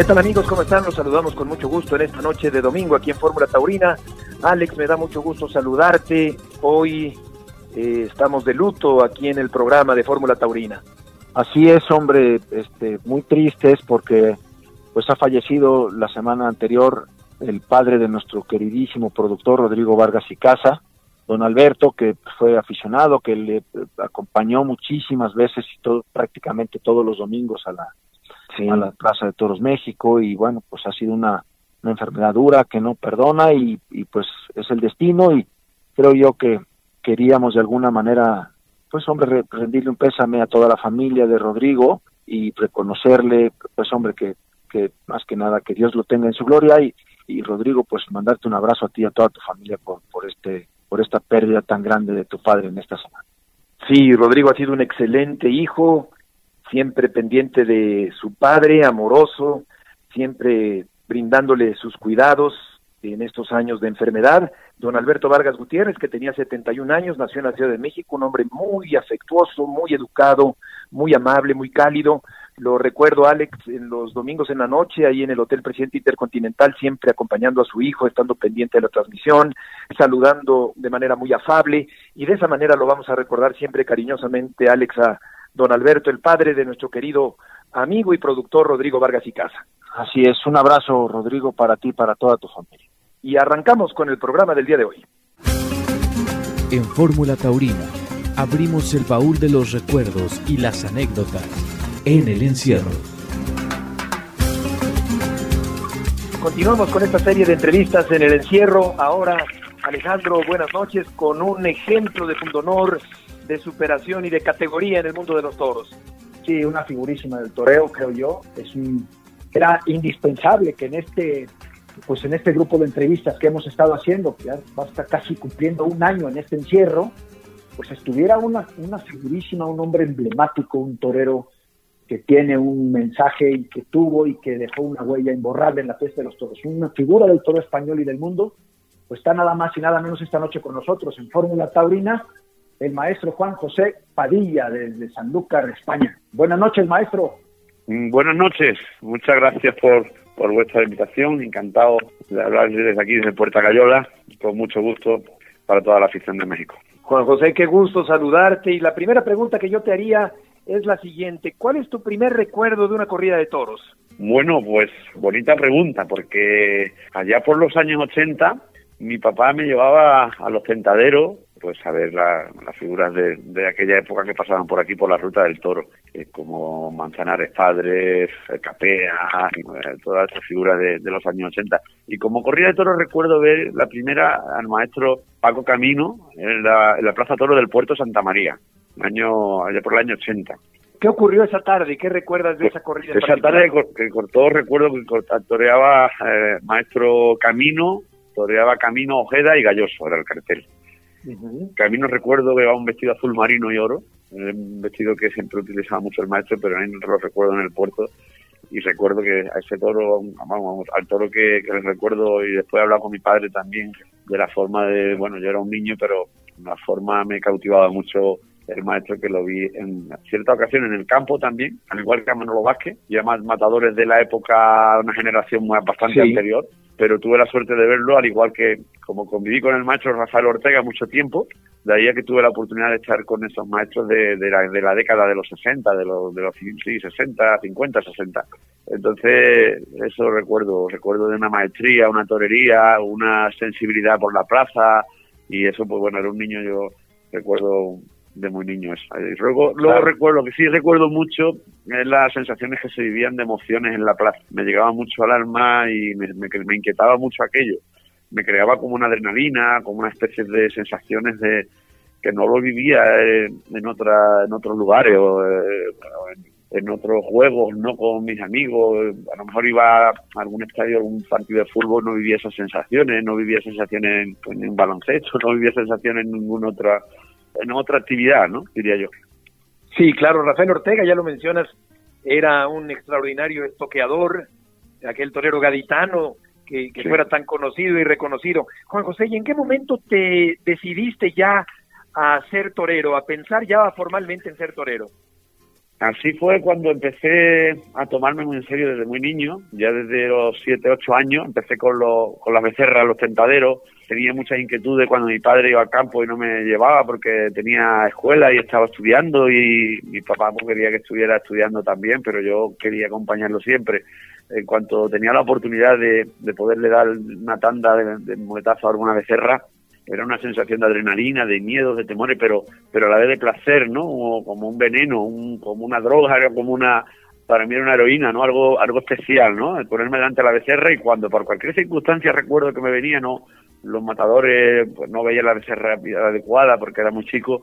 ¿Qué tal amigos? ¿Cómo están? Los saludamos con mucho gusto en esta noche de domingo aquí en Fórmula Taurina. Alex, me da mucho gusto saludarte. Hoy eh, estamos de luto aquí en el programa de Fórmula Taurina. Así es, hombre, este, muy tristes porque pues ha fallecido la semana anterior el padre de nuestro queridísimo productor Rodrigo Vargas y Casa, don Alberto, que fue aficionado, que le acompañó muchísimas veces y todo, prácticamente todos los domingos a la, a la Plaza de Toros México y bueno, pues ha sido una, una enfermedad dura que no perdona y, y pues es el destino y creo yo que queríamos de alguna manera, pues hombre, rendirle un pésame a toda la familia de Rodrigo y reconocerle, pues hombre, que, que más que nada que Dios lo tenga en su gloria y, y Rodrigo, pues mandarte un abrazo a ti y a toda tu familia por, por este por esta pérdida tan grande de tu padre en esta semana. Sí, Rodrigo ha sido un excelente hijo, siempre pendiente de su padre, amoroso, siempre brindándole sus cuidados en estos años de enfermedad. Don Alberto Vargas Gutiérrez, que tenía 71 años, nació en la Ciudad de México, un hombre muy afectuoso, muy educado, muy amable, muy cálido. Lo recuerdo, Alex, en los domingos en la noche, ahí en el Hotel Presidente Intercontinental, siempre acompañando a su hijo, estando pendiente de la transmisión, saludando de manera muy afable, y de esa manera lo vamos a recordar siempre cariñosamente, Alex, a don Alberto, el padre de nuestro querido amigo y productor Rodrigo Vargas y Casa. Así es, un abrazo, Rodrigo, para ti y para toda tu familia. Y arrancamos con el programa del día de hoy. En Fórmula Taurina abrimos el baúl de los recuerdos y las anécdotas en el encierro. Continuamos con esta serie de entrevistas en el encierro. Ahora, Alejandro, buenas noches, con un ejemplo de fundonor, de superación y de categoría en el mundo de los toros. Sí, una figurísima del toreo, creo yo. Es un, era indispensable que en este pues en este grupo de entrevistas que hemos estado haciendo, que ya va a estar casi cumpliendo un año en este encierro, pues estuviera una, una figurísima, un hombre emblemático, un torero que tiene un mensaje y que tuvo y que dejó una huella imborrable en la fiesta de los toros, una figura del toro español y del mundo, pues está nada más y nada menos esta noche con nosotros en Fórmula Taurina, el maestro Juan José Padilla desde Sanlúcar, España. Buenas noches, maestro. Buenas noches, muchas gracias por, por vuestra invitación. Encantado de hablar desde aquí, desde Puerta Cayola, con mucho gusto para toda la afición de México. Juan José, qué gusto saludarte. Y la primera pregunta que yo te haría es la siguiente. ¿Cuál es tu primer recuerdo de una corrida de toros? Bueno, pues bonita pregunta, porque allá por los años 80 mi papá me llevaba a los tentaderos pues a ver la, las figuras de, de, aquella época que pasaban por aquí por la ruta del toro, eh, como Manzanares Padres, Capea, eh, todas esas figuras de, de, los años 80. Y como corrida de toro recuerdo ver la primera al maestro Paco Camino en la, en la Plaza Toro del Puerto Santa María, año, allá por el año 80. ¿Qué ocurrió esa tarde? ¿Qué recuerdas de esa corrida? Esa tarde que cortó, recuerdo que toreaba eh, maestro Camino, toreaba Camino Ojeda y Galloso, era el cartel. Uh-huh. Camino recuerdo que llevaba un vestido azul marino y oro, un vestido que siempre utilizaba mucho el maestro, pero ahí no lo recuerdo en el puerto. Y recuerdo que a ese toro, vamos, al toro que, que les recuerdo, y después he hablado con mi padre también, de la forma de, bueno, yo era un niño, pero la forma me cautivaba mucho el maestro que lo vi en cierta ocasión en el campo también, al igual que a Manolo Vázquez, y además matadores de la época, una generación bastante sí. anterior, pero tuve la suerte de verlo, al igual que como conviví con el maestro Rafael Ortega mucho tiempo, de ahí a que tuve la oportunidad de estar con esos maestros de, de, la, de la década de los 60, de los, de los sí, 60, 50, 60. Entonces, eso recuerdo, recuerdo de una maestría, una torería, una sensibilidad por la plaza, y eso, pues bueno, era un niño, yo recuerdo de muy niño eso. Y luego, luego claro. recuerdo, que sí recuerdo mucho es las sensaciones que se vivían de emociones en la plaza. Me llegaba mucho al alma y me, me, me inquietaba mucho aquello. Me creaba como una adrenalina, como una especie de sensaciones de que no lo vivía en, en otra en otros lugares o, eh, en, en, otros juegos, no con mis amigos. A lo mejor iba a algún estadio, algún partido de fútbol, no vivía esas sensaciones, no vivía sensaciones en, en un baloncesto, no vivía sensaciones en ninguna otra en otra actividad, ¿no? Diría yo. Sí, claro, Rafael Ortega, ya lo mencionas, era un extraordinario estoqueador, aquel torero gaditano que, que sí. fuera tan conocido y reconocido. Juan José, ¿y en qué momento te decidiste ya a ser torero, a pensar ya formalmente en ser torero? Así fue cuando empecé a tomarme muy en serio desde muy niño, ya desde los 7, 8 años, empecé con, los, con las becerras, los tentaderos, tenía muchas inquietudes cuando mi padre iba al campo y no me llevaba porque tenía escuela y estaba estudiando y mi papá pues, quería que estuviera estudiando también, pero yo quería acompañarlo siempre. En cuanto tenía la oportunidad de, poderle dar una tanda de, de muletazo a alguna becerra, era una sensación de adrenalina, de miedo, de temores, pero, pero a la vez de placer, ¿no? Como, un veneno, un, como una droga, como una, para mí era una heroína, ¿no? Algo, algo especial, ¿no? El ponerme delante de la becerra y cuando por cualquier circunstancia recuerdo que me venía, no, los matadores, pues no veía la becerra adecuada porque era muy chico.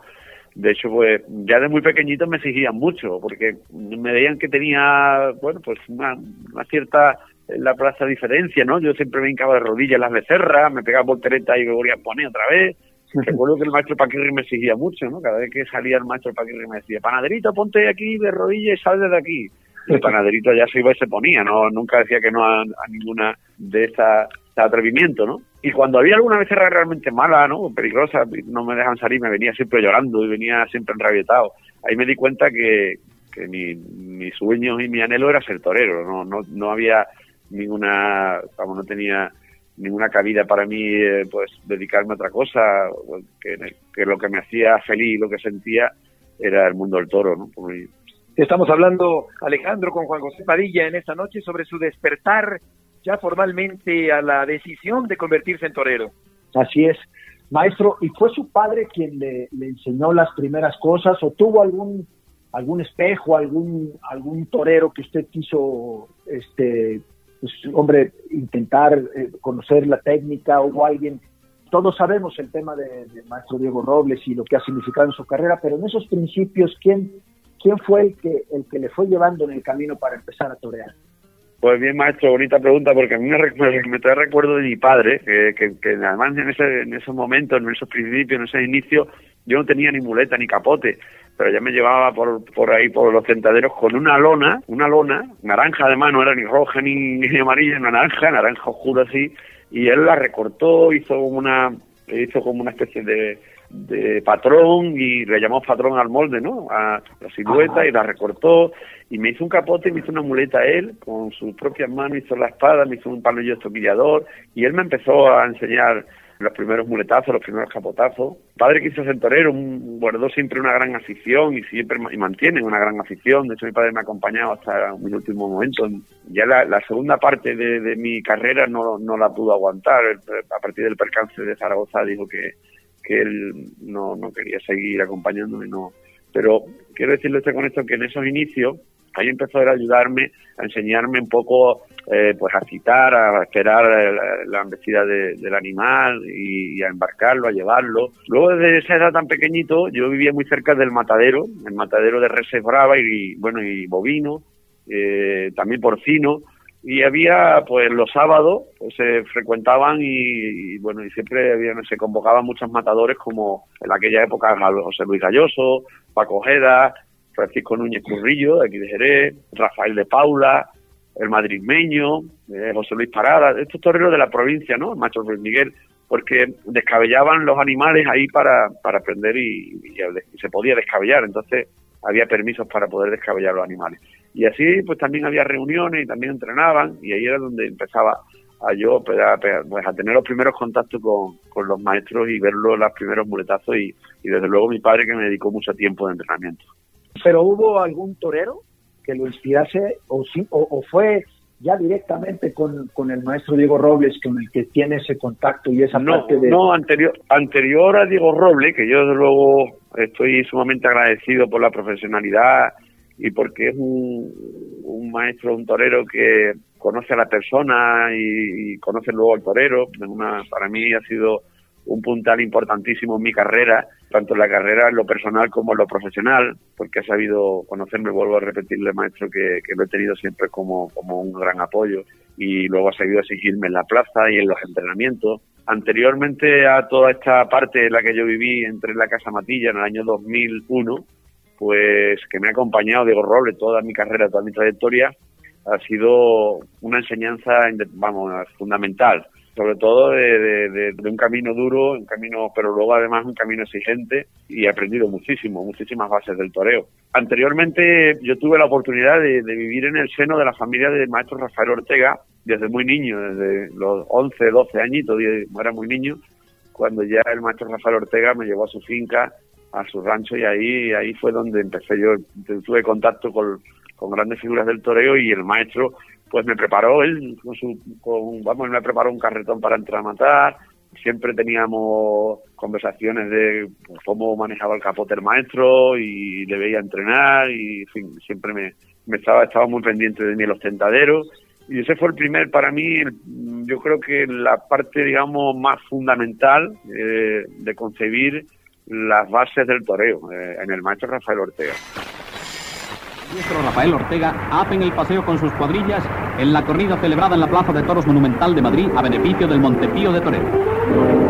De hecho, pues ya de muy pequeñito me exigían mucho porque me veían que tenía, bueno, pues una, una cierta la plaza diferencia, ¿no? Yo siempre me hincaba de rodillas las becerras, me pegaba voltereta y me volvía a poner otra vez. Recuerdo que el maestro Paquirri me exigía mucho, ¿no? Cada vez que salía el maestro Paquirri me decía, panaderito, ponte aquí de rodillas y sal de aquí. El panaderito ya se iba y se ponía, ¿no? Nunca decía que no a, ninguna de esas atrevimientos, ¿no? Y cuando había alguna becerra realmente mala, ¿no? Peligrosa, no me dejan salir, me venía siempre llorando y venía siempre enrabietado. Ahí me di cuenta que, que mi, mi sueño y mi anhelo era ser torero, no, no, no había ninguna, vamos, no tenía ninguna cabida para mí, eh, pues dedicarme a otra cosa, que, que, lo que me hacía feliz, lo que sentía, era el mundo del toro, ¿no? Estamos hablando, Alejandro, con Juan José Padilla en esta noche sobre su despertar ya formalmente a la decisión de convertirse en torero. Así es, maestro, ¿y fue su padre quien le, le enseñó las primeras cosas o tuvo algún algún espejo, algún algún torero que usted quiso este pues, hombre, intentar eh, conocer la técnica o alguien. Todos sabemos el tema de, maestro Diego Robles y lo que ha significado en su carrera, pero en esos principios, ¿quién, quién fue el que, el que le fue llevando en el camino para empezar a torear? Pues bien, maestro, bonita pregunta, porque a mí me, me, trae recuerdo de mi padre, que, que, además en, ese, en esos momentos, en esos principios, en ese inicio, yo no tenía ni muleta ni capote, pero ya me llevaba por, por ahí, por los tentaderos, con una lona, una lona, naranja además, no era ni roja ni, ni amarilla, naranja, naranja oscura así, y él la recortó, hizo una, hizo como una especie de, de patrón y le llamó patrón al molde, ¿no? A la silueta y la recortó y me hizo un capote y me hizo una muleta él con sus propias manos, hizo la espada, me hizo un panello estoquillador y él me empezó a enseñar los primeros muletazos, los primeros capotazos. Padre quiso ser torero, guardó siempre una gran afición y siempre y mantiene una gran afición. De hecho, mi padre me ha acompañado hasta mi último momento. Ya la, segunda parte de, mi carrera no, no la pudo aguantar. A partir del percance de Zaragoza dijo que, que él no, no quería seguir acompañándome. No. Pero quiero decirle con esto que en esos inicios ahí empezó a ayudarme, a enseñarme un poco, eh, pues a citar, a esperar eh, la, embestida del animal y, a embarcarlo, a llevarlo. Luego desde esa edad tan pequeñito, yo vivía muy cerca del matadero, el matadero de reses brava y, bueno, y bovino, eh, también porcino, y había pues los sábados pues se frecuentaban y, bueno y siempre se convocaban muchos matadores como en aquella época José Luis Galloso, Paco Ojeda, Francisco Núñez Currillo, de aquí de Jerez, Rafael de Paula, el madrileño, eh, José Luis Parada, estos toreros de la provincia, ¿no? El macho Miguel, porque descabellaban los animales ahí para, para aprender y, se podía descabellar, entonces había permisos para poder descabellar los animales. Y así pues también había reuniones y también entrenaban y ahí era donde empezaba a yo pues, a, pues, a tener los primeros contactos con, con los maestros y verlo los primeros muletazos y, y desde luego mi padre que me dedicó mucho tiempo de entrenamiento. Pero hubo algún torero que lo inspirase o, o, fue ya directamente con, con, el maestro Diego Robles con el que tiene ese contacto y esa parte de... No, anterior, anterior a Diego Robles, que yo desde luego estoy sumamente agradecido por la profesionalidad y porque es un, un maestro, un torero que conoce a la persona y, y conoce luego al torero. Una, para mí ha sido un puntal importantísimo en mi carrera, tanto en la carrera en lo personal como en lo profesional, porque ha sabido conocerme, vuelvo a repetirle, maestro, que, lo he tenido siempre como, como un gran apoyo y luego ha seguido exigirme en la plaza y en los entrenamientos. Anteriormente a toda esta parte en la que yo viví, entre la Casa Matilla en el año 2001, pues que me ha acompañado Diego Robles toda mi carrera, toda mi trayectoria, ha sido una enseñanza, vamos, fundamental sobre todo de, un camino duro, un camino, pero luego además un camino exigente y he aprendido muchísimo, muchísimas bases del toreo. Anteriormente yo tuve la oportunidad de, vivir en el seno de la familia del maestro Rafael Ortega desde muy niño, desde los 11, 12 añitos, era muy niño, cuando ya el maestro Rafael Ortega me llevó a su finca, a su rancho y ahí, ahí fue donde empecé yo, tuve contacto con, con grandes figuras del toreo y el maestro pues me preparó él con su con, vamos me preparó un carretón para entrar a matar. Siempre teníamos conversaciones de cómo manejaba el capote el maestro y le veía entrenar y siempre me, me, estaba estaba muy pendiente de mí los tentaderos y ese fue el primer para mí yo creo que la parte digamos más fundamental eh, de concebir las bases del toreo eh, en el maestro Rafael Ortega maestro Rafael Ortega en el paseo con sus cuadrillas en la corrida celebrada en la Plaza de Toros Monumental de Madrid a beneficio del Montepío de Torero.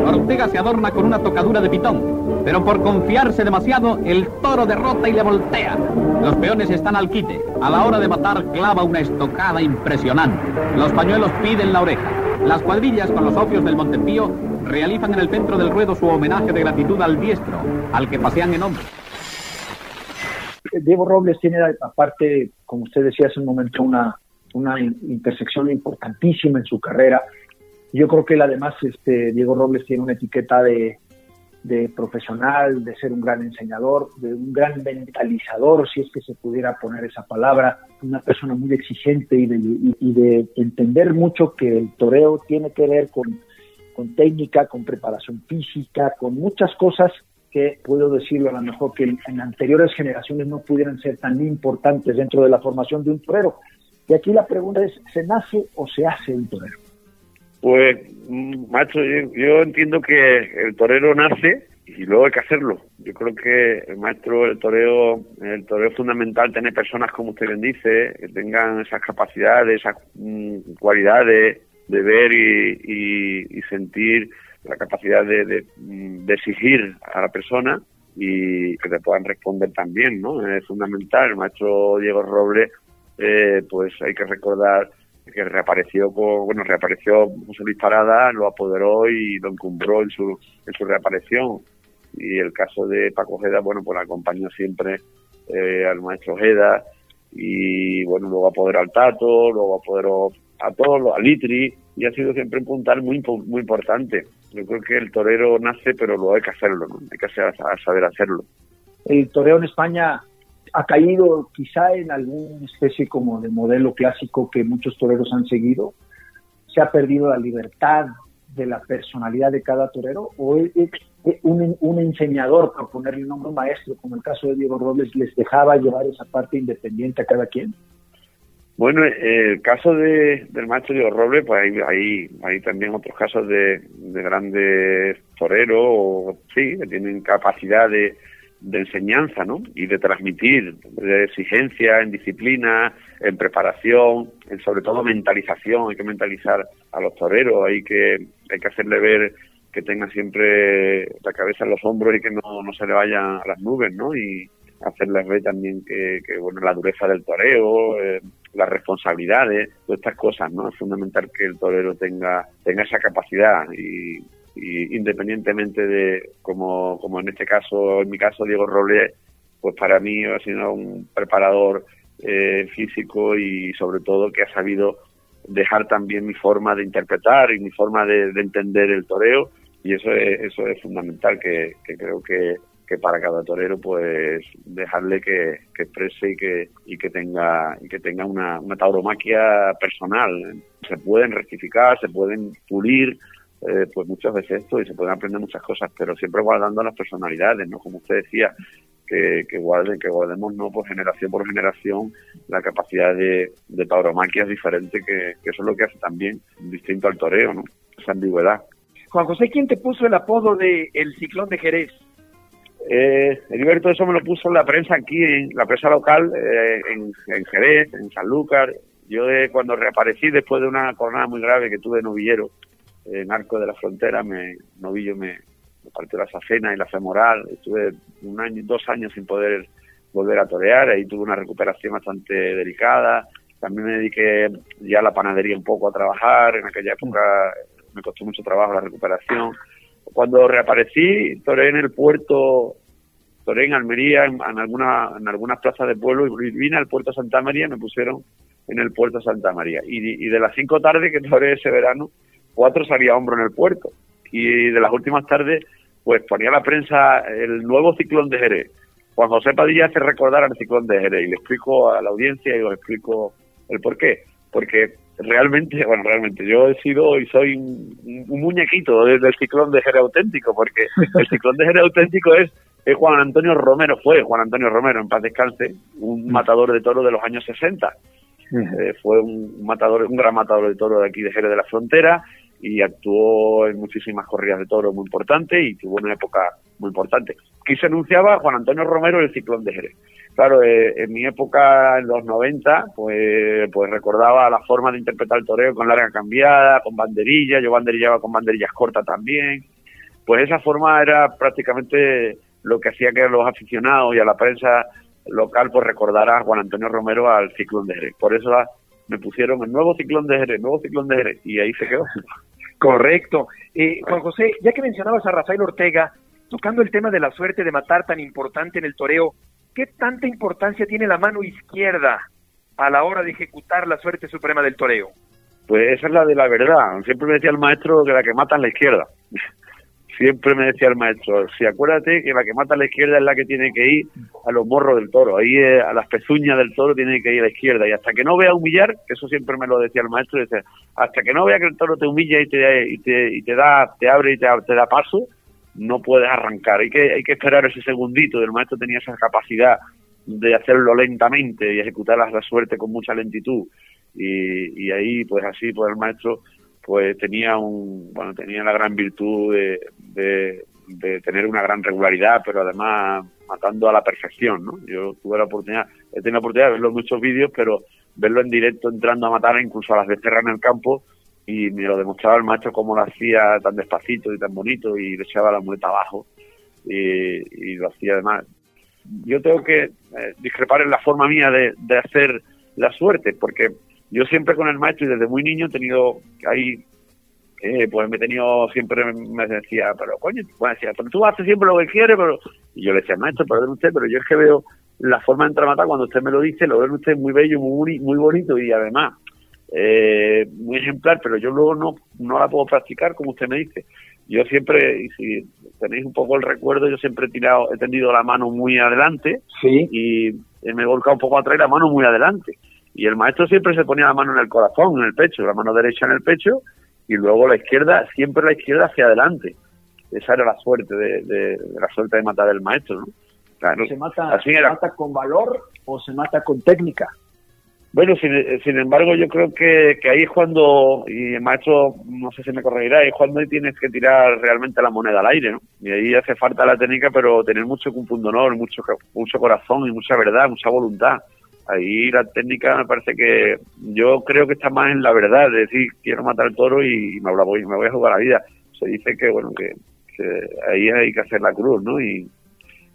Ortega se adorna con una tocadura de pitón, pero por confiarse demasiado, el toro derrota y le voltea. Los peones están al quite. A la hora de matar, clava una estocada impresionante. Los pañuelos piden la oreja. Las cuadrillas con los ofios del Montepío realizan en el centro del ruedo su homenaje de gratitud al diestro, al que pasean en hombros. Diego Robles tiene, aparte, como usted decía hace un momento, una, una intersección importantísima en su carrera. Yo creo que él además, este, Diego Robles tiene una etiqueta de, de profesional, de ser un gran enseñador, de un gran mentalizador, si es que se pudiera poner esa palabra, una persona muy exigente y de, y de entender mucho que el toreo tiene que ver con, con técnica, con preparación física, con muchas cosas que puedo decirlo a lo mejor que en anteriores generaciones no pudieran ser tan importantes dentro de la formación de un torero. Y aquí la pregunta es, ¿se nace o se hace un torero? Pues, macho, yo, entiendo que el torero nace y luego hay que hacerlo. Yo creo que el maestro, el toreo, el toreo es fundamental tener personas, como usted bien dice, que tengan esas capacidades, esas mm, cualidades de ver y sentir la capacidad de, exigir a la persona y que te puedan responder también, ¿no? Es fundamental. El maestro Diego Robles, eh, pues hay que recordar que reapareció, bueno, reapareció con su disparada, lo apoderó y lo encumbró en su, en su reaparición. Y el caso de Paco Ojeda, bueno, pues acompañó siempre eh, al maestro Ojeda y, bueno, luego apoderó al Tato, luego apoderó a todos, a Litri, y ha sido siempre un puntal muy, muy importante. Yo creo que el torero nace, pero luego hay que hacerlo, ¿no? Hay que saber hacerlo. El toreo en España ha caído quizá en alguna especie como de modelo clásico que muchos toreros han seguido. Se ha perdido la libertad de la personalidad de cada torero o es, un, un, enseñador, por ponerle un nombre maestro, como el caso de Diego Robles, les dejaba llevar esa parte independiente a cada quien. Bueno, el caso de, del maestro Diego Robles, pues hay, hay, también otros casos de, grandes toreros, sí, que tienen capacidad de, enseñanza, ¿no? Y de transmitir, de exigencia en disciplina, en preparación, en sobre todo mentalización. Hay que mentalizar a los toreros, hay que, hay que hacerle ver que tenga siempre la cabeza en los hombros y que no, no se le vayan a las nubes, ¿no? Y hacerles ver también que, que bueno, la dureza del toreo, eh, las responsabilidades, todas estas cosas, ¿no? Es fundamental que el torero tenga, tenga esa capacidad y, independientemente de, como, como en este caso, en mi caso, Diego Robles, pues para mí ha sido un preparador eh, físico y sobre todo que ha sabido dejar también mi forma de interpretar y mi forma de, entender el toreo y eso es, eso es fundamental que creo que que para cada torero pues dejarle que, exprese y que y que tenga y que tenga una, una tauromaquia personal. Se pueden rectificar se pueden pulir eh, pues muchas veces esto y se pueden aprender muchas cosas pero siempre guardando las personalidades no como usted decía que, que guarden que guardemos no por generación por generación la capacidad de, de tauromaquia diferente que, que eso es lo que hace también distinto al toreo no esa ambigüedad. Juan José quién te puso el apodo de el ciclón de Jerez eh, Heriberto eso me lo puso la prensa aquí, en la prensa local, eh, en, Jerez, en Sanlúcar. Yo cuando reaparecí después de una jornada muy grave que tuve en novillero, en Arco de la Frontera, me, novillo me, partió la sacena y la femoral. Estuve un año, dos años sin poder volver a torear, ahí tuve una recuperación bastante delicada. También me dediqué ya a la panadería un poco a trabajar, en aquella época me costó mucho trabajo la recuperación. Cuando reaparecí, toré en el puerto, toré en Almería, en, alguna, en algunas plazas de pueblo, y vine al puerto Santa María, me pusieron en el puerto Santa María. Y, y de las cinco tardes que toré ese verano, cuatro salía hombro en el puerto. Y de las últimas tardes, pues ponía la prensa el nuevo ciclón de Jerez. Juan José Padilla hace recordar al ciclón de Jerez y le explico a la audiencia y os explico el por qué. Porque realmente, bueno, realmente yo he sido y soy un, muñequito del, ciclón de Jerez auténtico, porque el ciclón de Jerez auténtico es, Juan Antonio Romero, fue Juan Antonio Romero, en paz descanse, un mm. matador de toros de los años 60. Eh, fue un matador, un gran matador de toros de aquí de Jerez de la Frontera y actuó en muchísimas corridas de toros muy importantes y tuvo una época muy importante. Aquí se anunciaba Juan Antonio Romero el ciclón de Jerez. Claro, eh, en mi época, en los 90, pues, pues recordaba la forma de interpretar el toreo con larga cambiada, con banderilla, yo banderillaba con banderillas cortas también. Pues esa forma era prácticamente lo que hacía que los aficionados y a la prensa local pues recordara a Juan Antonio Romero al ciclón de Jerez. Por eso me pusieron el nuevo ciclón de Jerez, nuevo ciclón de Jerez, y ahí se quedó. Correcto. Eh, Juan José, ya que mencionabas a Rafael Ortega, tocando el tema de la suerte de matar tan importante en el toreo, ¿qué tanta importancia tiene la mano izquierda a la hora de ejecutar la suerte suprema del toreo? Pues esa es la de la verdad. Siempre me decía el maestro que la que mata es la izquierda siempre me decía el maestro, si acuérdate que la que mata a la izquierda es la que tiene que ir a los morros del toro, ahí eh, a las pezuñas del toro tiene que ir a la izquierda y hasta que no vea humillar, que eso siempre me lo decía el maestro, hasta que no vea que el toro te humilla y te, y te, da, te abre y te, te, da paso, no puedes arrancar, hay que, hay que esperar ese segundito, el maestro tenía esa capacidad de hacerlo lentamente y ejecutar la, suerte con mucha lentitud. Y, y ahí pues así pues el maestro pues tenía un bueno tenía la gran virtud de, de, tener una gran regularidad pero además matando a la perfección no yo tuve la oportunidad he tenido la oportunidad de verlo en muchos vídeos pero verlo en directo entrando a matar incluso a las becerras en el campo y me lo demostraba el maestro cómo lo hacía tan despacito y tan bonito y le echaba la muleta abajo y, lo hacía además. Yo tengo que eh, discrepar en la forma mía de, de hacer la suerte porque yo siempre con el maestro y desde muy niño he tenido ahí eh, pues me he tenido siempre me decía pero coño pues decía pero tú haces siempre lo que quieres pero y yo le decía maestro perdón usted pero yo es que veo la forma de entrar cuando usted me lo dice lo ve usted muy bello muy muy bonito y además eh, muy ejemplar pero yo luego no no la puedo practicar como usted me dice yo siempre y si tenéis un poco el recuerdo yo siempre he tirado he tendido la mano muy adelante ¿Sí? y me he volcado un poco atrás y la mano muy adelante y el maestro siempre se ponía la mano en el corazón, en el pecho, la mano derecha en el pecho y luego la izquierda, siempre la izquierda hacia adelante. Esa era la suerte de, la suerte de matar al maestro, ¿no? ¿Se, mata, ¿Se mata con valor o se mata con técnica? Bueno, sin, embargo, yo creo que, ahí es cuando, y el maestro, no sé si me corregirá, es cuando tienes que tirar realmente la moneda al aire, ¿no? Y ahí hace falta la técnica, pero tener mucho honor, mucho, mucho corazón y mucha verdad, mucha voluntad ahí la técnica me parece que yo creo que está más en la verdad, es decir, quiero matar al toro y me, voy, me voy a jugar la vida. Se dice que, bueno, que, ahí hay que hacer la cruz, ¿no? Y,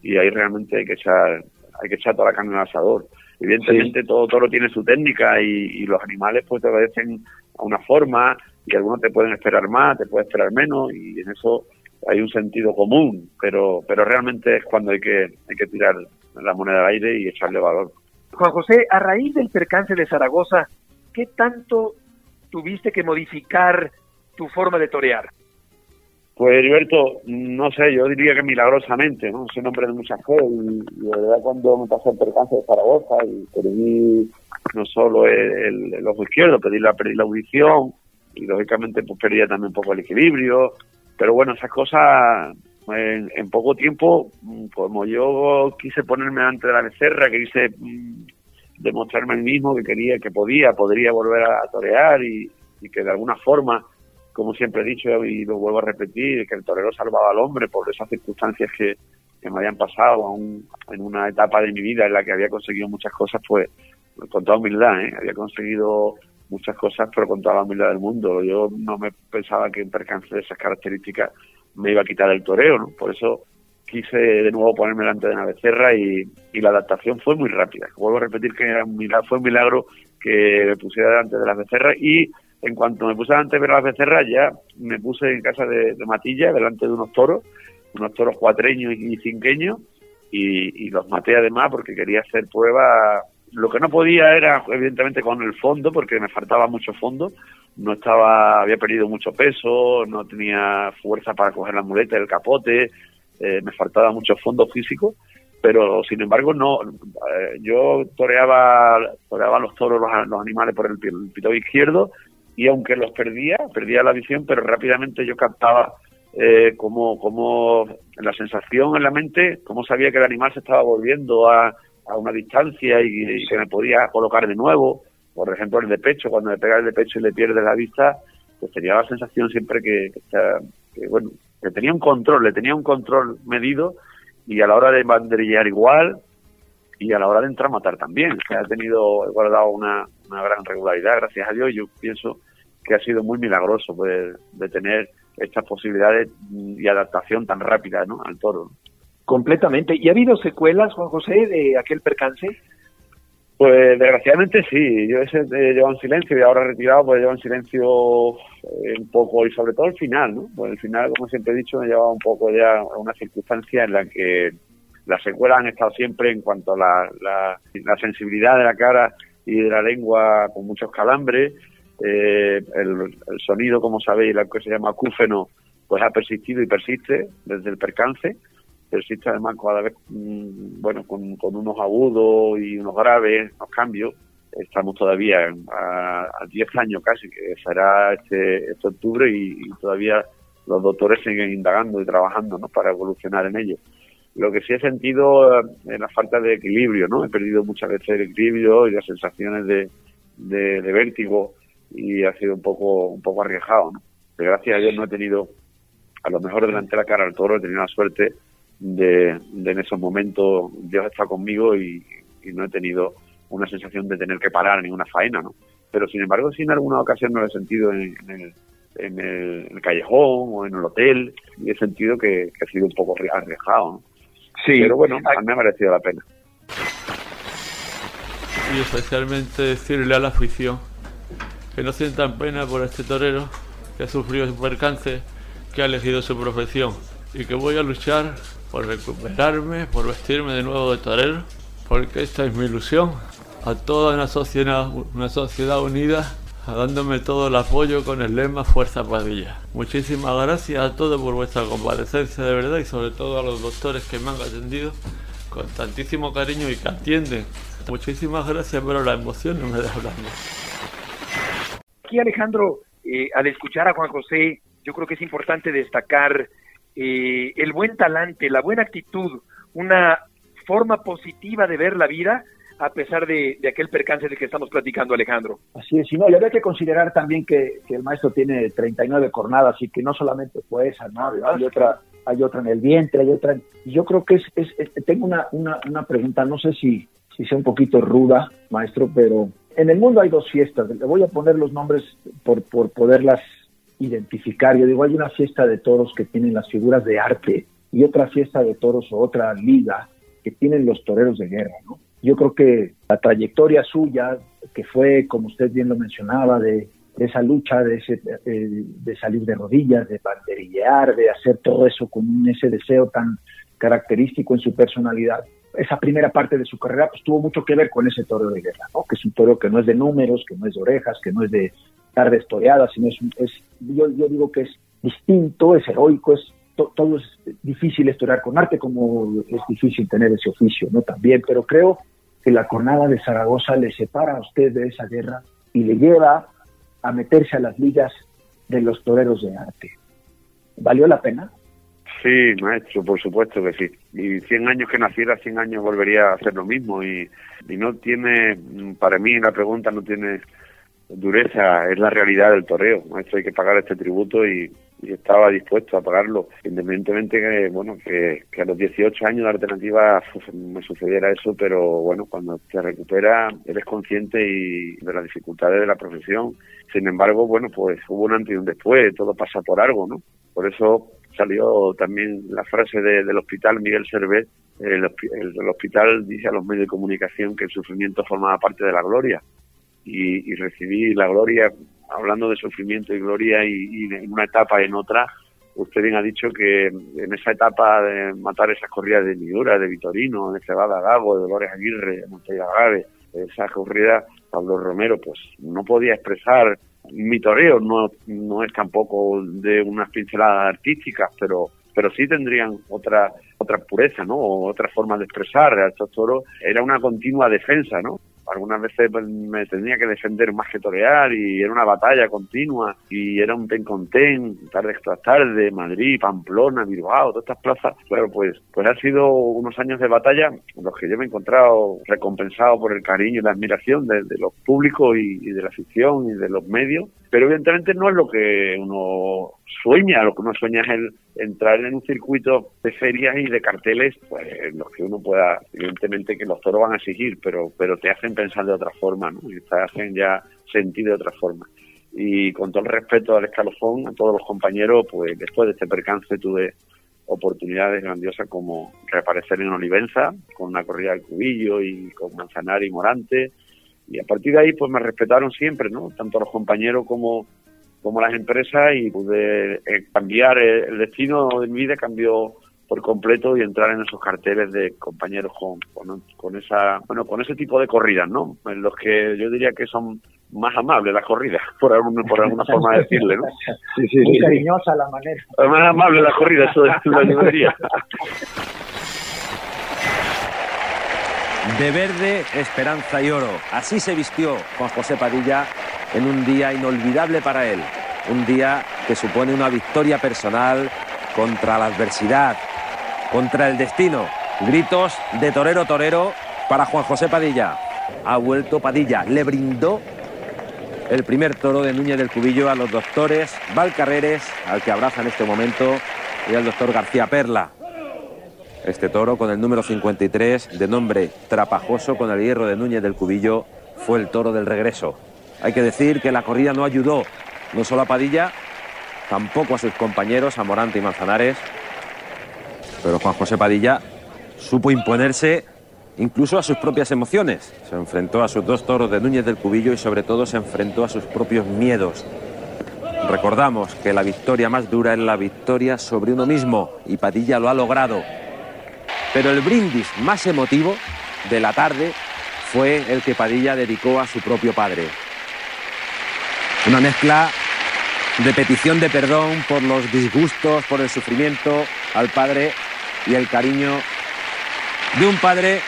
y ahí realmente hay que echar hay que echar toda la carne al asador. Evidentemente todo toro tiene su técnica y, los animales pues te obedecen a una forma y algunos te pueden esperar más, te pueden esperar menos y en eso hay un sentido común, pero pero realmente es cuando hay que hay que tirar la moneda al aire y echarle valor. Juan José, a raíz del percance de Zaragoza, ¿qué tanto tuviste que modificar tu forma de torear? Pues Heriberto, no sé, yo diría que milagrosamente, ¿no? Soy nombre de mucha fe y, de verdad cuando me pasó el percance de Zaragoza y perdí no solo el, ojo izquierdo, perdí la, la audición y lógicamente pues perdía también un poco el equilibrio, pero bueno, esas cosas en, poco tiempo, mm, como yo quise ponerme ante la becerra, que quise mm, demostrarme a mí mismo que quería, que podía, podría volver a, torear y, que de alguna forma, como siempre he dicho y lo vuelvo a repetir, que el torero salvaba al hombre por esas circunstancias que, me habían pasado en una etapa de mi vida en la que había conseguido muchas cosas, pues con toda humildad, ¿eh? había conseguido muchas cosas, pero con toda la humildad del mundo. Yo no me pensaba que un percance de esas características me iba a quitar el toreo, ¿no? Por eso quise de nuevo ponerme delante de una becerra y, la adaptación fue muy rápida. Vuelvo a repetir que era un milagro, fue un milagro que me pusiera delante de la becerra y en cuanto me puse antes de las becerras, ya me puse en casa de, Matilla, delante de unos toros, unos toros cuatreños y cinqueños, y, los maté además porque quería hacer pruebas. Lo que no podía era, evidentemente, con el fondo, porque me faltaba mucho fondo. No estaba, había perdido mucho peso, no tenía fuerza para coger la muleta, el capote, eh, me faltaba mucho fondo físico pero sin embargo no eh, yo toreaba toreaba los toros los, animales por el, pito izquierdo y aunque los perdía perdía la visión pero rápidamente yo captaba eh, como como la sensación en la mente cómo sabía que el animal se estaba volviendo a, a una distancia y, que me podía colocar de nuevo por ejemplo el de pecho cuando le pega el de pecho y le pierde la vista pues tenía la sensación siempre que, que bueno que tenía un control le tenía un control medido y a la hora de banderillear igual y a la hora de entrar a matar también. que ha tenido, he guardado una, una gran regularidad, gracias a Dios. Yo pienso que ha sido muy milagroso pues, de tener estas posibilidades y adaptación tan rápida ¿no? al toro. Completamente. ¿Y ha habido secuelas, Juan José, de aquel percance? Pues desgraciadamente sí, yo ese eh, llevo en silencio y ahora retirado pues llevo en silencio eh, un poco y sobre todo el final, ¿no? Pues el final, como siempre he dicho, me llevado un poco ya a una circunstancia en la que las secuelas han estado siempre en cuanto a la, la, sensibilidad de la cara y de la lengua con muchos calambres, eh, el, sonido, como sabéis, lo que se llama acúfeno, pues ha persistido y persiste desde el percance persiste además cada vez, mm, bueno, con, unos agudos y unos graves, unos cambios. Estamos todavía a, 10 años casi, que será este, este octubre y, todavía los doctores siguen indagando y trabajando ¿no? para evolucionar en ello. Lo que sí he sentido es eh, la falta de equilibrio, ¿no? He perdido muchas veces el equilibrio y las sensaciones de, de, vértigo y ha sido un poco un poco arriesgado, ¿no? Gracias a Dios no he tenido, a lo mejor delante de la cara al toro, he tenido la suerte de, en esos momentos Dios está conmigo y, no he tenido una sensación de tener que parar ninguna faena, ¿no? Pero sin embargo, sí en alguna ocasión no lo he sentido en, el, en, el, callejón o en el hotel y he sentido que, ha sido un poco arriesgado, ¿no? Sí. Pero bueno, a mí me ha merecido la pena. Y especialmente decirle a la afición que no sientan pena por este torero que ha sufrido su percance, que ha elegido su profesión y que voy a luchar por recuperarme, por vestirme de nuevo de torero, porque esta es mi ilusión. A toda una sociedad, una sociedad unida, dándome todo el apoyo con el lema Fuerza Padilla. Muchísimas gracias a todos por vuestra comparecencia de verdad y sobre todo a los doctores que me han atendido con tantísimo cariño y que atienden. Muchísimas gracias, pero la emoción no me deja hablar Aquí Alejandro, eh, al escuchar a Juan José, yo creo que es importante destacar eh, el buen talante, la buena actitud, una forma positiva de ver la vida a pesar de, aquel percance del que estamos platicando, Alejandro. Así es, y no, y habría que considerar también que, el maestro tiene 39 cornadas y que no solamente fue esa, ¿no? Hay otra, hay otra en el vientre, hay otra. Y yo creo que es, es, tengo una, una, una, pregunta, no sé si, si sea un poquito ruda, maestro, pero en el mundo hay dos fiestas. Le voy a poner los nombres por, por poderlas identificar. Yo digo, hay una fiesta de toros que tienen las figuras de arte y otra fiesta de toros o otra liga que tienen los toreros de guerra, ¿no? Yo creo que la trayectoria suya, que fue, como usted bien lo mencionaba, de, esa lucha, de, ese, eh, de salir de rodillas, de banderillear, de hacer todo eso con ese deseo tan característico en su personalidad, esa primera parte de su carrera pues tuvo mucho que ver con ese toro de guerra, ¿no? que es un toro que no es de números, que no es de orejas, que no es de estar historiada, sino es, es yo, yo, digo que es distinto, es heroico, es todo es difícil estudiar con arte, como es difícil tener ese oficio, ¿no? También, pero creo que la jornada de Zaragoza le separa a usted de esa guerra y le lleva a meterse a las ligas de los toreros de arte. ¿Valió la pena? Sí, maestro, por supuesto que sí. Y 100 años que naciera, 100 años volvería a hacer lo mismo. Y, y no tiene, para mí la pregunta no tiene dureza, es la realidad del toreo. Esto hay que pagar este tributo y, estaba dispuesto a pagarlo, independientemente que, bueno, que, a los 18 años de alternativa me sucediera eso, pero bueno, cuando te recupera eres consciente y de las dificultades de la profesión. Sin embargo, bueno, pues hubo un antes y un después, todo pasa por algo, ¿no? Por eso salió también la frase del hospital Miguel Servet, el, el hospital dice a los medios de comunicación que el sufrimiento formaba parte de la gloria y, recibí la gloria hablando de sufrimiento y gloria y, en una etapa y en otra, usted bien ha dicho que en esa etapa de matar esas corridas de Miura, de Vitorino, de Cebada Gago, de Dolores Aguirre, de Monteya Gave, esa corrida, Pablo Romero, pues no podía expresar mi toreo, no, no es tampoco de unas pinceladas artísticas, pero pero sí tendrían otra otra pureza, ¿no? Otra forma de expresar a estos. Era una continua defensa, ¿no? Algunas veces pues, me tenía que defender más que torear y era una batalla continua y era un ten con ten, tarde tras tarde, Madrid, Pamplona, Bilbao, todas estas plazas. Claro, pues, pues ha sido unos años de batalla en los que yo me he encontrado recompensado por el cariño y la admiración de, los públicos y, de la afición y de los medios, pero evidentemente no es lo que uno sueña, lo que uno sueña es el entrar en un circuito de ferias y de carteles, pues los que uno pueda, evidentemente que los toros van a exigir, pero, pero te hacen pensar de otra forma, ¿no? Y te hacen ya sentir de otra forma. Y con todo el respeto al escalofón, a todos los compañeros, pues después de este percance tuve oportunidades grandiosas como reaparecer en Olivenza, con una corrida del cubillo y con Manzanar y Morante. Y a partir de ahí, pues me respetaron siempre, ¿no? Tanto los compañeros como como las empresas y pude eh, cambiar el, destino de mi vida cambió por completo y entrar en esos carteles de compañeros con, con, esa bueno con ese tipo de corridas no en los que yo diría que son más amables las corridas por alguna por alguna forma de decirle no sí, sí, muy cariñosa la manera. Más amable las corridas eso es la librería. De verde esperanza y oro. Así se vistió Juan José Padilla en un día inolvidable para él, un día que supone una victoria personal contra la adversidad, contra el destino. Gritos de torero torero para Juan José Padilla. Ha vuelto Padilla, le brindó el primer toro de Núñez del Cubillo a los doctores Valcarreres, al que abraza en este momento, y al doctor García Perla. Este toro con el número 53, de nombre Trapajoso, con el hierro de Núñez del Cubillo, fue el toro del regreso. Hay que decir que la corrida no ayudó no solo a Padilla, tampoco a sus compañeros, a Morante y Manzanares. Pero Juan José Padilla supo imponerse incluso a sus propias emociones. Se enfrentó a sus dos toros de Núñez del Cubillo y sobre todo se enfrentó a sus propios miedos. Recordamos que la victoria más dura es la victoria sobre uno mismo y Padilla lo ha logrado. Pero el brindis más emotivo de la tarde fue el que Padilla dedicó a su propio padre. Una mezcla de petición de perdón por los disgustos, por el sufrimiento al padre y el cariño de un padre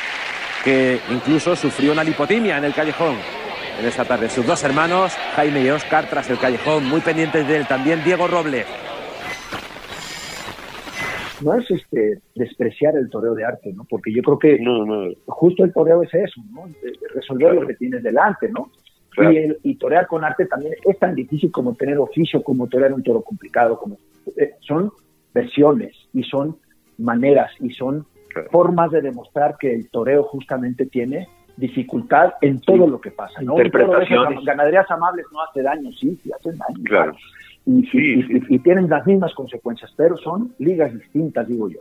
que incluso sufrió una lipotimia en el callejón en esta tarde. Sus dos hermanos, Jaime y Oscar, tras el callejón, muy pendientes de él. También Diego Robles. No es este despreciar el toreo de arte, ¿no? Porque yo creo que justo el toreo es eso, ¿no? Resolver lo que tienes delante, ¿no? Y, el, y torear con arte también es tan difícil como tener oficio, como torear un toro complicado. Como, eh, son versiones y son maneras y son formas de demostrar que el toreo justamente tiene dificultad en todo lo que pasa. ¿no? ganaderías amables no hace daño, sí, sí hacen daño. Claro. Y, y, tienen las mismas consecuencias, pero son ligas distintas, digo yo.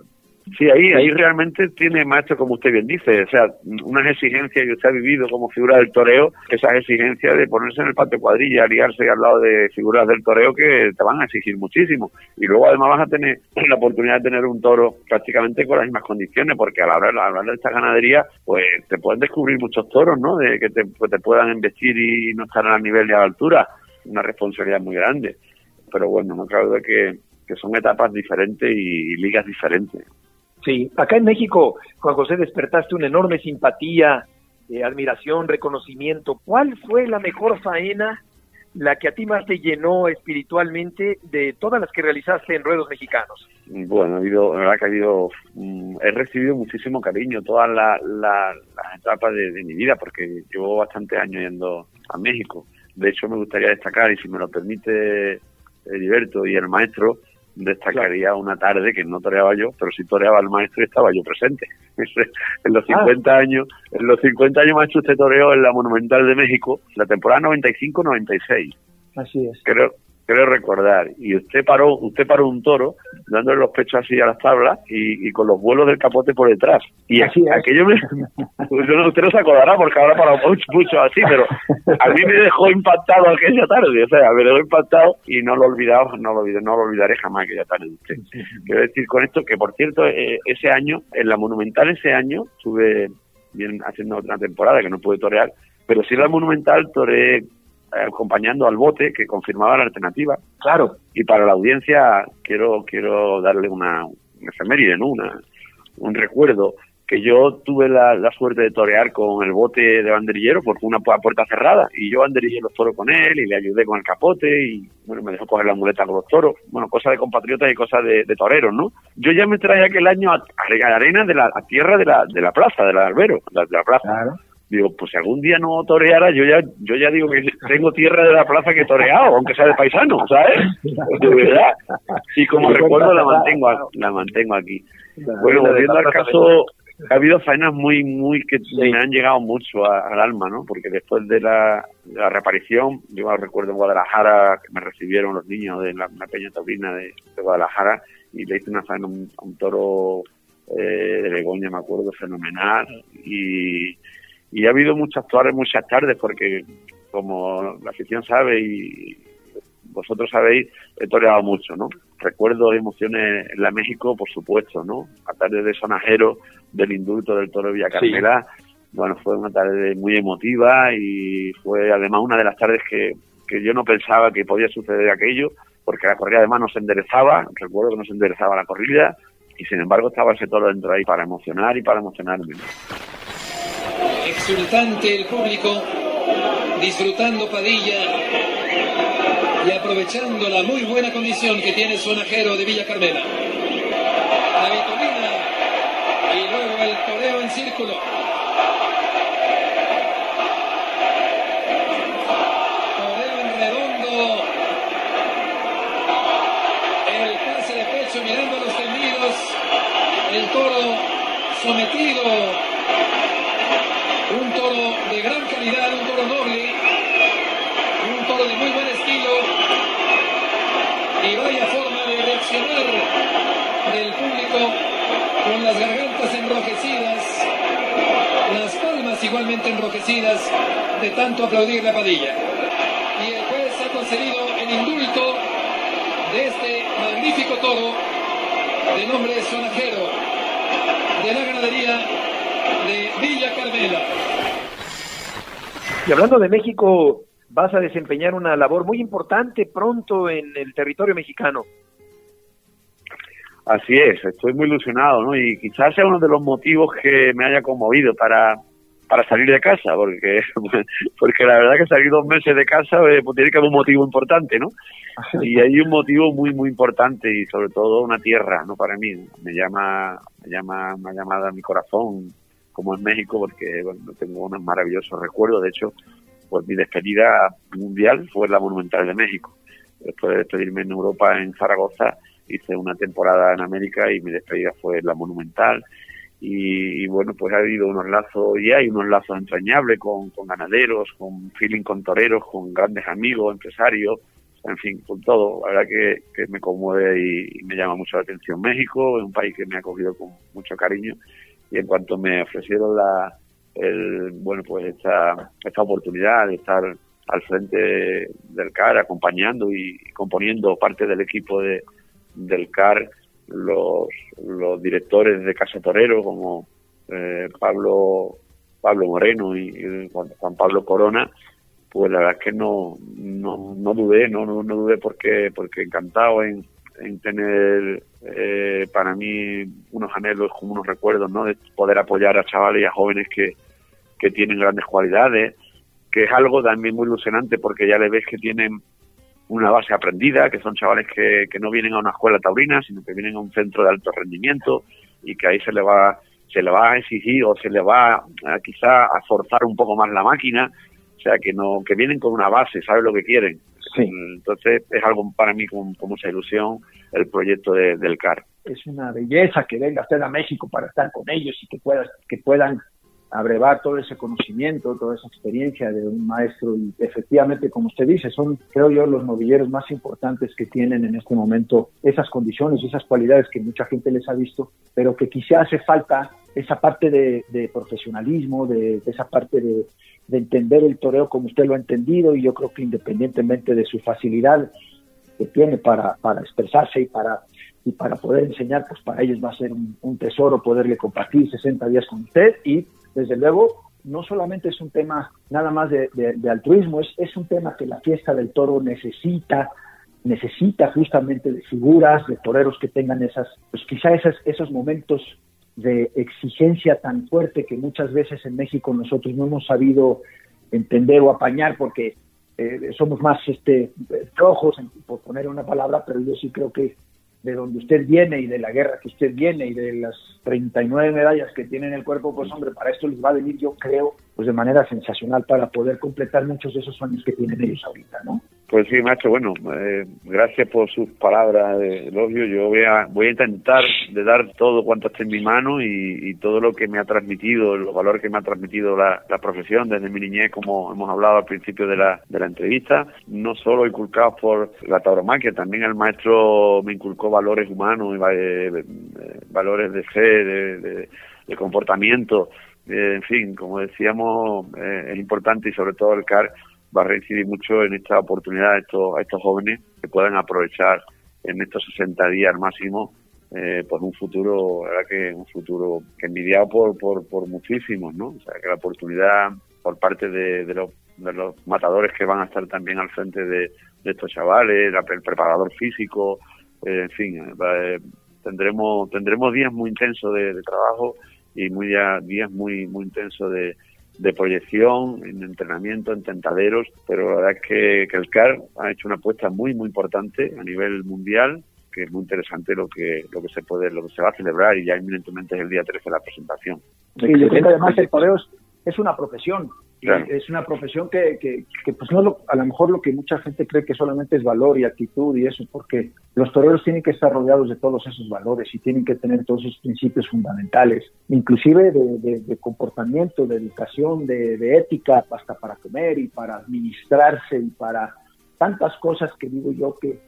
Sí, ahí, ahí realmente tiene, maestro, como usted bien dice, o sea, unas exigencias que usted ha vivido como figura del toreo, esas exigencias de ponerse en el patio cuadrilla, liarse al lado de figuras del toreo que te van a exigir muchísimo. Y luego además vas a tener la oportunidad de tener un toro prácticamente con las mismas condiciones, porque a la hora, hablar de esta ganadería, pues te pueden descubrir muchos toros, ¿no? De que te, pues te puedan investir y no estar a nivel de altura. Una responsabilidad muy grande. Pero bueno, no cabe duda que son etapas diferentes y ligas diferentes. Sí, acá en México, Juan José, despertaste una enorme simpatía, eh, admiración, reconocimiento. ¿Cuál fue la mejor faena, la que a ti más te llenó espiritualmente de todas las que realizaste en ruedos mexicanos? Bueno, ha habido, la verdad que ha habido, mm, he recibido muchísimo cariño todas las etapas de, mi vida, porque llevo bastantes años yendo a México. De hecho, me gustaría destacar, y si me lo permite Heriberto y el maestro, destacaría una tarde que no toreaba yo, pero sí toreaba el maestro y estaba yo presente. en los 50 ah. años, en los 50 años maestro usted toreó en la Monumental de México, la temporada 95-96. Así es. Creo creo recordar, y usted paró, usted paró un toro dándole los pechos así a las tablas y, con los vuelos del capote por detrás. Y así aquello me, usted no se acordará porque ahora parado mucho, mucho así, pero a mí me dejó impactado aquella tarde, o sea, me dejó impactado y no lo olvidado, no lo, no lo olvidaré jamás aquella tarde usted. Quiero decir con esto que, por cierto, eh, ese año, en la Monumental ese año, estuve bien haciendo otra temporada que no pude torear, pero sí en la Monumental toreé acompañando al bote que confirmaba la alternativa. Claro. Y para la audiencia quiero quiero darle una, una efeméride, ¿no? Una, un recuerdo que yo tuve la, suerte de torear con el bote de banderillero porque una puerta cerrada y yo banderillé los toros con él y le ayudé con el capote y bueno me dejó coger la muleta con los toros bueno cosas de compatriotas y cosas de, toreros no yo ya me traía aquel año a, la arena de la tierra de la, de la plaza del albero de la plaza claro digo, pues si algún día no toreara, yo ya, yo ya digo que tengo tierra de la plaza que he toreado, aunque sea de paisano, ¿sabes? De verdad. Y como recuerdo la mantengo, la mantengo aquí. Bueno, volviendo al caso, ha habido faenas muy, muy que me han llegado mucho al alma, ¿no? Porque después de la, reaparición, yo recuerdo en Guadalajara que me recibieron los niños de la, peña taurina de, Guadalajara y le hice una faena a un, toro eh, de Begoña, me acuerdo, fenomenal. Y, y ha habido muchas tardes, muchas tardes, porque como la afición sabe y vosotros sabéis, he toreado mucho, ¿no? Recuerdo emociones en la México, por supuesto, ¿no? A tarde de sonajero, del indulto del toro Villa Carmela, bueno, fue una tarde muy emotiva y fue además una de las tardes que, que yo no pensaba que podía suceder aquello, porque la corrida además no se enderezaba, recuerdo que no se enderezaba la corrida, y sin embargo estaba ese toro dentro ahí para emocionar y para emocionarme exultante el público, disfrutando Padilla y aprovechando la muy buena condición que tiene el sonajero de Villa Carmela. La vitamina y luego el toreo en círculo. Toreo en redondo. El pase de pecho mirando a los tendidos. El toro sometido gran calidad, un toro noble, un toro de muy buen estilo. Y vaya forma de reaccionar del público con las gargantas enrojecidas, las palmas igualmente enrojecidas de tanto aplaudir la padilla. Y el juez ha concedido el indulto de este magnífico toro de nombre sonajero de la ganadería de Villa Carmela. Y hablando de México, vas a desempeñar una labor muy importante pronto en el territorio mexicano. Así es, estoy muy ilusionado, ¿no? Y quizás sea uno de los motivos que me haya conmovido para, para salir de casa, porque, porque la verdad que salir dos meses de casa eh, pues tiene que haber un motivo importante, ¿no? Y hay un motivo muy, muy importante y sobre todo una tierra, ¿no? Para mí, me llama, me llama, me ha llamado a mi corazón como en México, porque bueno, tengo unos maravillosos recuerdos. De hecho, pues mi despedida mundial fue la Monumental de México. Después de despedirme en Europa, en Zaragoza, hice una temporada en América y mi despedida fue la Monumental. Y, bueno, pues ha habido unos lazos, y hay unos lazos entrañables con, con ganaderos, con feeling con toreros, con grandes amigos, empresarios, en fin, con todo. La verdad que, que me conmueve y, y, me llama mucho la atención México, es un país que me ha acogido con mucho cariño y en cuanto me ofrecieron la el, bueno pues esta, esta oportunidad de estar al frente del CAR acompañando y, componiendo parte del equipo de, del CAR los, los directores de Casa Torero como eh, Pablo Pablo Moreno y, Juan, Pablo Corona pues la verdad es que no no, no dudé no, no, no dudé porque porque encantado en, en tener eh, para mí unos anhelos como unos recuerdos, ¿no? De poder apoyar a chavales y a jóvenes que, que tienen grandes cualidades, que es algo también muy ilusionante porque ya le ves que tienen una base aprendida, que son chavales que, que no vienen a una escuela taurina, sino que vienen a un centro de alto rendimiento y que ahí se le va se le va a exigir o se le va a, quizá a forzar un poco más la máquina, o sea que no que vienen con una base, saben lo que quieren Sí. Entonces es algo para mí con, mucha ilusión el proyecto del CAR. Es una belleza que venga usted a México para estar con ellos y que, puedan que puedan abrevar todo ese conocimiento, toda esa experiencia de un maestro y efectivamente, como usted dice, son, creo yo, los novilleros más importantes que tienen en este momento esas condiciones y esas cualidades que mucha gente les ha visto, pero que quizá hace falta esa parte de, profesionalismo, de, esa parte de, de entender el toreo como usted lo ha entendido y yo creo que independientemente de su facilidad que tiene para, para expresarse y para y para poder enseñar, pues para ellos va a ser un, tesoro poderle compartir 60 días con usted. Y desde luego no solamente es un tema nada más de, altruismo, es, es un tema que la fiesta del toro necesita, necesita justamente de figuras, de toreros que tengan esas, pues quizá esas, esos momentos de exigencia tan fuerte que muchas veces en México nosotros no hemos sabido entender o apañar porque eh, somos más este flojos, por poner una palabra, pero yo sí creo que de donde usted viene y de la guerra que usted viene y de las 39 medallas que tiene en el cuerpo, pues hombre, para esto les va a venir, yo creo, pues de manera sensacional para poder completar muchos de esos sueños que tienen ellos ahorita, ¿no? Pues sí, macho, bueno, eh, gracias por sus palabras de elogio. Yo voy a, voy a intentar de dar todo cuanto esté en mi mano y, todo lo que me ha transmitido, los valores que me ha transmitido la, profesión desde mi niñez, como hemos hablado al principio de la, entrevista, no solo inculcados por la tauromaquia, también el maestro me inculcó valores humanos, eh, eh, valores de fe, de, de comportamiento, en fin, como decíamos, es importante y sobre todo el CAR va a reincidir mucho en esta oportunidad a estos, a estos jóvenes que puedan aprovechar en estos 60 días al máximo por un futuro, verdad que un futuro que envidiado por, por, por muchísimos, ¿no? O sea, que la oportunidad por parte de, de, los, de los matadores que van a estar también al frente de, estos chavales, el preparador físico, eh, en fin, eh, tendremos tendremos días muy intensos de, trabajo y muy días muy muy intensos de, de proyección, en entrenamiento, en tentaderos, pero la verdad es que, que el CAR ha hecho una apuesta muy, muy importante a nivel mundial que es muy interesante lo que lo que se puede lo que se va a celebrar y ya inminentemente es el día 13 de la presentación. Sí, yo creo que además el toreo es una profesión es una profesión que, que, pues no a lo mejor lo que mucha gente cree que solamente es valor y actitud y eso, porque los toreros tienen que estar rodeados de todos esos valores y tienen que tener todos esos principios fundamentales, inclusive de, comportamiento, de educación, de, ética, hasta para comer y para administrarse y para tantas cosas que digo yo que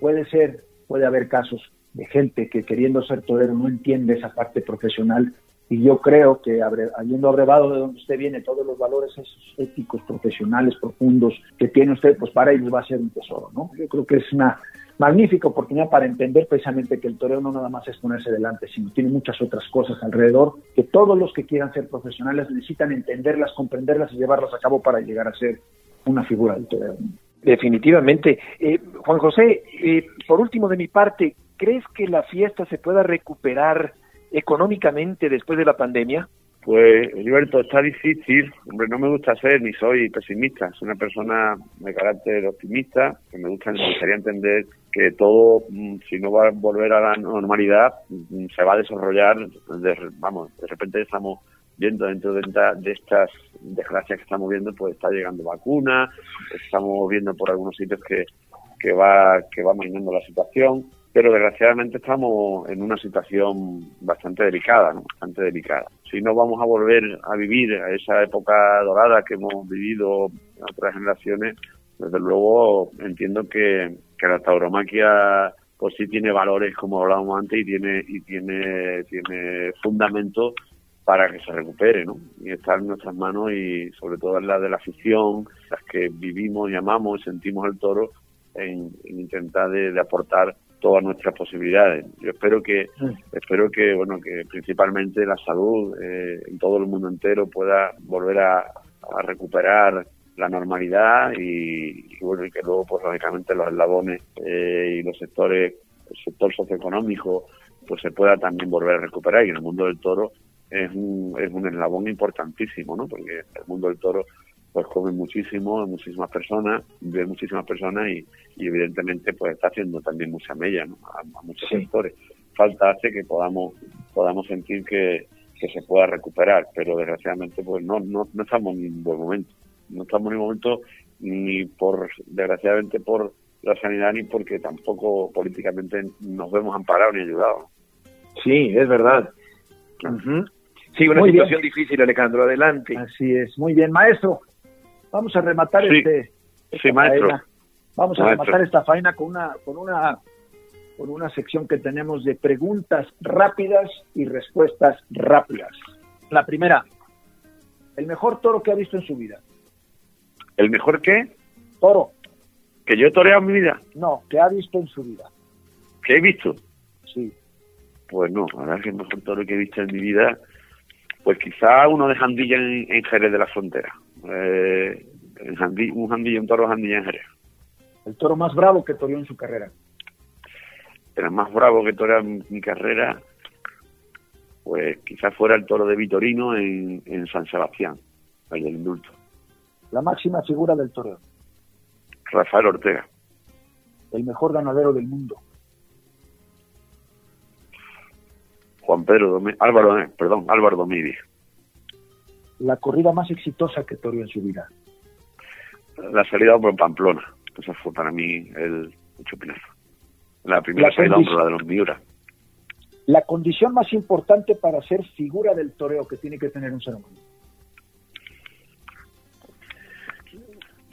puede ser, puede haber casos de gente que queriendo ser torero no entiende esa parte profesional y yo creo que habiendo abrevado de donde usted viene todos los valores esos éticos, profesionales, profundos que tiene usted, pues para ellos va a ser un tesoro, ¿no? Yo creo que es una magnífica oportunidad para entender precisamente que el toreo no nada más es ponerse delante, sino tiene muchas otras cosas alrededor que todos los que quieran ser profesionales necesitan entenderlas, comprenderlas y llevarlas a cabo para llegar a ser una figura del toreo. Definitivamente. Eh, Juan José, eh, por último de mi parte, ¿crees que la fiesta se pueda recuperar económicamente después de la pandemia? Pues, Gilberto, está difícil. Hombre, no me gusta ser ni soy pesimista. Soy una persona de carácter optimista, que me, gusta, me gustaría entender que todo, mm, si no va a volver a la normalidad, mm, se va a desarrollar. vamos, de repente estamos viendo dentro de, de, estas desgracias que estamos viendo, pues está llegando vacuna, estamos viendo por algunos sitios que, que va que va mainando la situación pero desgraciadamente estamos en una situación bastante delicada, ¿no? bastante delicada. Si no vamos a volver a vivir a esa época dorada que hemos vivido en otras generaciones, desde luego entiendo que, la tauromaquia pues sí tiene valores como hablábamos antes y tiene y tiene tiene fundamento para que se recupere, ¿no? Y está en nuestras manos y sobre todo en la de la afición, las que vivimos y amamos y sentimos el toro, en, intentar de aportar todas nuestras posibilidades. Yo espero que, espero que, bueno, que principalmente la salud eh, en todo el mundo entero pueda volver a, recuperar la normalidad y, bueno, y que luego, pues lógicamente los eslabones eh, y los sectores, el sector socioeconómico, pues se pueda también volver a recuperar. Y en el mundo del toro es un, es un eslabón importantísimo, ¿no? Porque el mundo del toro pues come muchísimo, muchísimas personas, ve muchísimas personas y, evidentemente pues está haciendo también mucha mella a, muchos sectores. Falta hace que podamos podamos sentir que, se pueda recuperar, pero desgraciadamente pues no, no, no estamos en un buen momento. No estamos en un momento ni por, desgraciadamente por la sanidad ni porque tampoco políticamente nos vemos amparados ni ayudados. Sí, es verdad. Sí, una Muy situación bien. difícil, Alejandro. Adelante. Así es, muy bien, maestro. Vamos a rematar Sí. este. esta Sí, faena. Vamos a Maestro. rematar esta faena con una, con una, con una sección que tenemos de preguntas rápidas y respuestas rápidas. La primera, el mejor toro que ha visto en su vida. ¿El mejor qué? Toro, Que yo he toreado en mi vida. no, que ha visto en su vida. ¿Que he visto? Sí. Pues no, es que el mejor toro que he visto en mi vida, pues quizá uno de Jandilla en, en Jerez de la Frontera. Eh, un Jandilla, un toro de Jandilla en Jerez. El toro más bravo que toreó en su carrera. Era más bravo que torear en mi carrera, pues quizás fuera el toro de Vitorino en, en San Sebastián, el del indulto. La máxima figura del toreo. Rafael Ortega. El mejor ganadero del mundo. Juan Pedro Domé- Álvaro, eh, perdón, Álvaro Domínguez. La corrida más exitosa que toreó en su vida. La salida en Pamplona. Esa fue para mí el, el chupinazo. La primera La salida la de los Miura. La condición más importante para ser figura del toreo que tiene que tener un ser humano.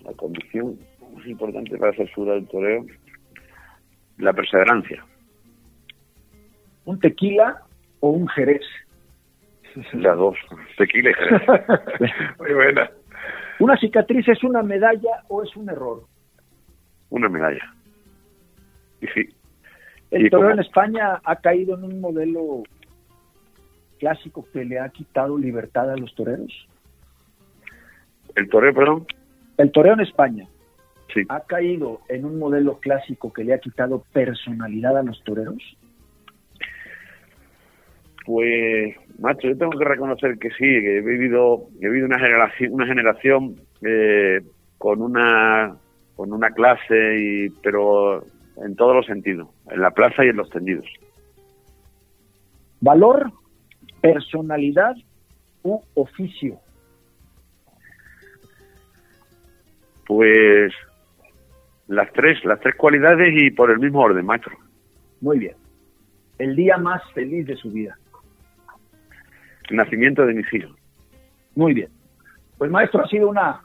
La condición más importante para ser figura del toreo, la perseverancia. ¿Un tequila o un jerez? Las dos, jerez. Muy buena. ¿Una cicatriz es una medalla o es un error? Una medalla. Y sí, El Y como- en España ha caído en un modelo clásico que le ha quitado libertad a los toreros. el toreo, perdón, El toreo en España sí. ha caído en un modelo clásico que le ha quitado personalidad a los toreros. Pues, macho, yo tengo que reconocer que sí, que he vivido, he vivido una generación, una generación eh, con una con una clase y pero en todos los sentidos, en la plaza y en los tendidos. Valor, personalidad u oficio. Pues las tres, las tres cualidades y por el mismo orden, maestro. Muy bien. El día más feliz de su vida. Nacimiento de mis hijos. Muy bien. Pues maestro, ha sido una,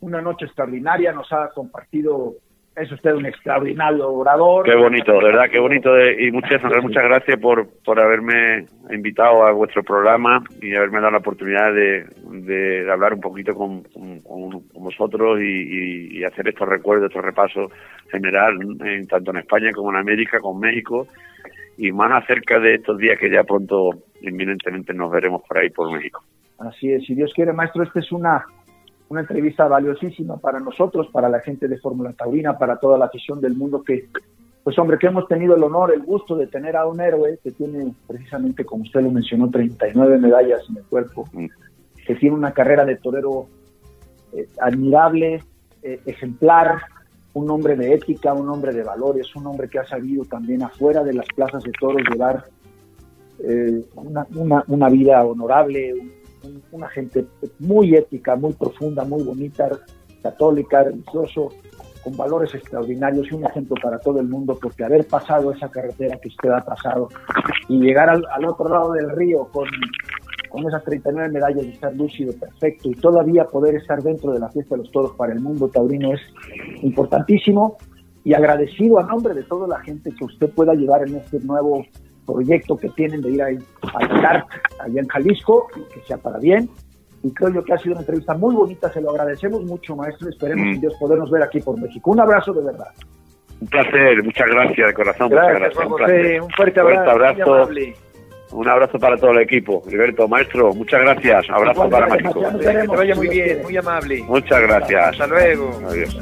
una noche extraordinaria, nos ha compartido, es usted un extraordinario orador. Qué bonito, de verdad, qué bonito. de- y muchas, muchas gracias por, por haberme invitado a vuestro programa y haberme dado la oportunidad de, de- de hablar un poquito con- con vosotros y, y- y hacer estos recuerdos, estos repasos general, en, tanto en España como en América, con México, y más acerca de estos días que ya pronto, inminentemente, nos veremos por ahí, por México. Así es, si Dios quiere, maestro, esta es una, una entrevista valiosísima para nosotros, para la gente de Fórmula Taurina, para toda la afición del mundo que, pues hombre, que hemos tenido el honor, el gusto de tener a un héroe que tiene precisamente, como usted lo mencionó, 39 medallas en el cuerpo, Mm. que tiene una carrera de torero eh, admirable, eh, ejemplar, un hombre de ética, un hombre de valores, un hombre que ha sabido también afuera de las plazas de toros llevar eh, una, una, vida honorable, un- un- una gente muy ética, muy profunda, muy bonita, católica, religioso, con valores extraordinarios y un ejemplo para todo el mundo, porque haber pasado esa carretera que usted ha pasado y llegar al otro lado del río con, con esas 39 medallas y estar lúcido, perfecto, y todavía poder estar dentro de la fiesta de los toros para el mundo taurino es importantísimo y agradecido a nombre de toda la gente que usted pueda llevar en este nuevo proyecto que tienen de ir ahí al CART, allá en Jalisco, que sea para bien. Y creo yo que ha sido una entrevista muy bonita, se lo agradecemos mucho, maestro. Esperemos, Mm. Dios, podernos ver aquí por México. Un abrazo de verdad. Un placer, muchas gracias de corazón. Gracias, muchas gracias. Un. Un fuerte abrazo. Fuerte abrazo. Un abrazo para todo el equipo. Heriberto, maestro, muchas gracias. Abrazo para México. Que vaya muy bien, muy amable. Muchas gracias. Hasta luego. Adiós.